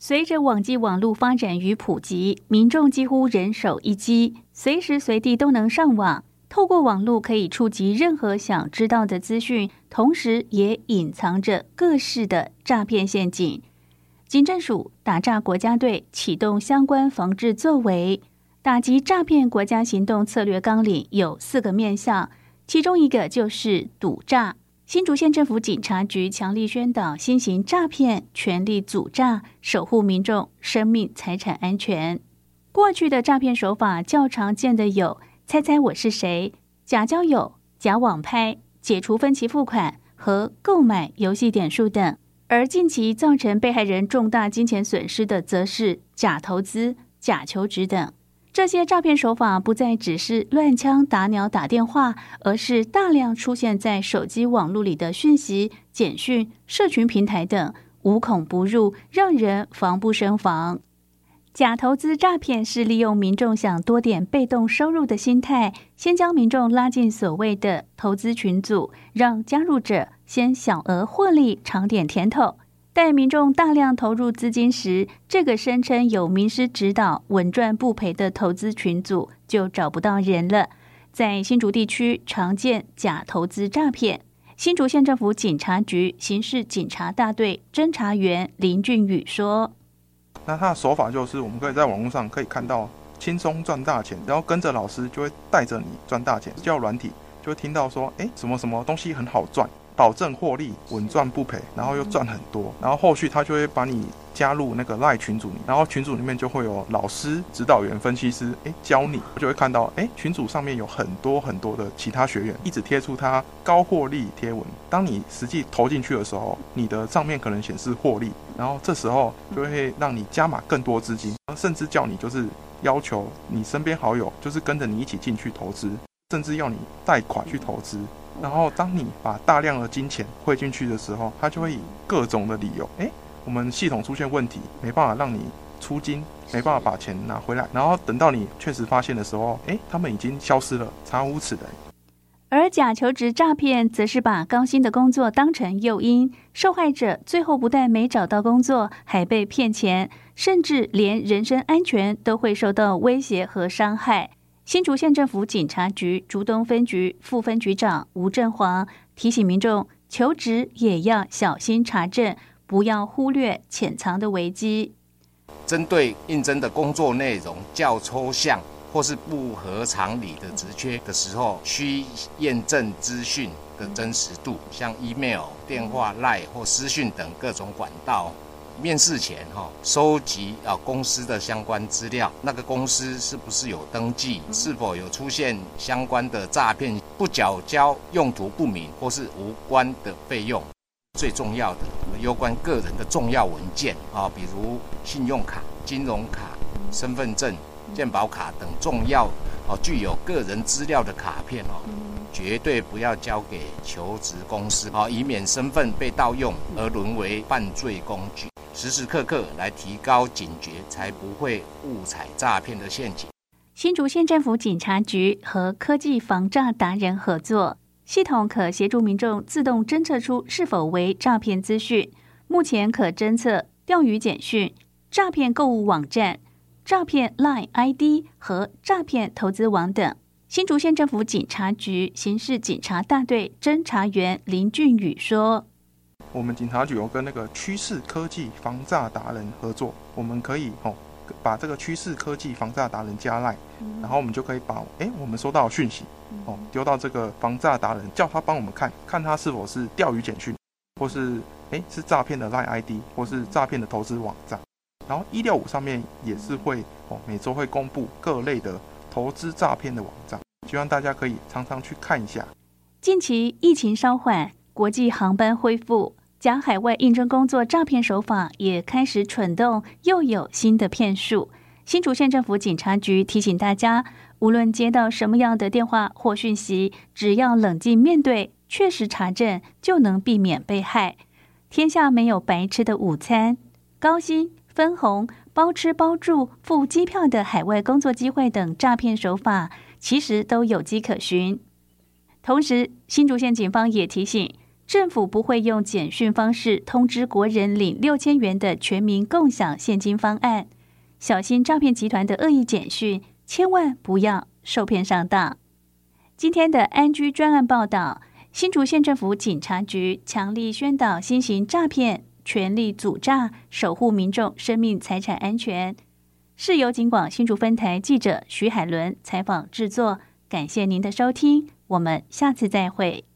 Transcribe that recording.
随着网际网络发展与普及，民众几乎人手一机，随时随地都能上网。透过网络可以触及任何想知道的资讯，同时也隐藏着各式的诈骗陷阱。警政署打诈国家队启动相关防治作为，打击诈骗国家行动策略纲领有四个面向，其中一个就是堵诈。新竹县政府警察局强力宣导新型诈骗，全力阻诈，守护民众生命财产安全。过去的诈骗手法较常见的有猜猜我是谁、假交友、假网拍、解除分期付款和购买游戏点数等。而近期造成被害人重大金钱损失的，则是假投资、假求职等。这些诈骗手法不再只是乱枪打鸟打电话，而是大量出现在手机网络里的讯息、简讯、社群平台等，无孔不入，让人防不胜防。假投资诈骗是利用民众想多点被动收入的心态，先将民众拉进所谓的投资群组，让加入者先小额获利，尝点甜头。待民众大量投入资金时，这个声称有名师指导、稳赚不赔的投资群组就找不到人了。在新竹地区常见假投资诈骗，新竹县政府警察局刑事警察大队侦查员林俊宇说：“那他的手法就是，我们可以在网络上可以看到轻松赚大钱，然后跟着老师就会带着你赚大钱。叫软体就会听到说，哎，什么什么东西很好赚。”保证获利，稳赚不赔，然后又赚很多，然后后续他就会把你加入那个赖群组里，然后群组里面就会有老师、指导员、分析师，哎，教你，就会看到，哎，群组上面有很多很多的其他学员一直贴出他高获利贴文。当你实际投进去的时候，你的账面可能显示获利，然后这时候就会让你加码更多资金，甚至叫你就是要求你身边好友就是跟着你一起进去投资，甚至要你贷款去投资。然后，当你把大量的金钱汇进去的时候，他就会以各种的理由，哎，我们系统出现问题，没办法让你出金，没办法把钱拿回来。然后等到你确实发现的时候，哎，他们已经消失了，查无此人。而假求职诈骗则是把高薪的工作当成诱因，受害者最后不但没找到工作，还被骗钱，甚至连人身安全都会受到威胁和伤害。新竹县政府警察局竹东分局副分局长吴振华提醒民众，求职也要小心查证，不要忽略潜藏的危机。针对应征的工作内容较抽象或是不合常理的职缺的时候，需验证资讯的真实度，像 email、电话、line 或私讯等各种管道。面试前哈，收集啊公司的相关资料，那个公司是不是有登记，是否有出现相关的诈骗、不缴交用途不明或是无关的费用。最重要的，有关个人的重要文件啊，比如信用卡、金融卡、身份证、健保卡等重要哦具有个人资料的卡片哦，绝对不要交给求职公司啊，以免身份被盗用而沦为犯罪工具。时时刻刻来提高警觉，才不会误踩诈骗的陷阱。新竹县政府警察局和科技防诈达人合作，系统可协助民众自动侦测出是否为诈骗资讯。目前可侦测钓鱼简讯、诈骗购物网站、诈骗 Line ID 和诈骗投资网等。新竹县政府警察局刑事警察大队侦查员林俊宇说。我们警察局有跟那个趋势科技防诈达人合作，我们可以哦把这个趋势科技防诈达人加赖，然后我们就可以把哎我们收到的讯息哦丢到这个防诈达人，叫他帮我们看看他是否是钓鱼简讯，或是哎是诈骗的赖 ID，或是诈骗的投资网站。然后一六五上面也是会哦每周会公布各类的投资诈骗的网站，希望大家可以常常去看一下。近期疫情稍缓，国际航班恢复。假海外应征工作诈骗手法也开始蠢动，又有新的骗术。新竹县政府警察局提醒大家，无论接到什么样的电话或讯息，只要冷静面对，确实查证，就能避免被害。天下没有白吃的午餐，高薪、分红、包吃包住、付机票的海外工作机会等诈骗手法，其实都有迹可循。同时，新竹县警方也提醒。政府不会用简讯方式通知国人领六千元的全民共享现金方案。小心诈骗集团的恶意简讯，千万不要受骗上当。今天的安居专案报道，新竹县政府警察局强力宣导新型诈骗，全力阻诈，守护民众生命财产安全。是由警广新竹分台记者徐海伦采访制作，感谢您的收听，我们下次再会。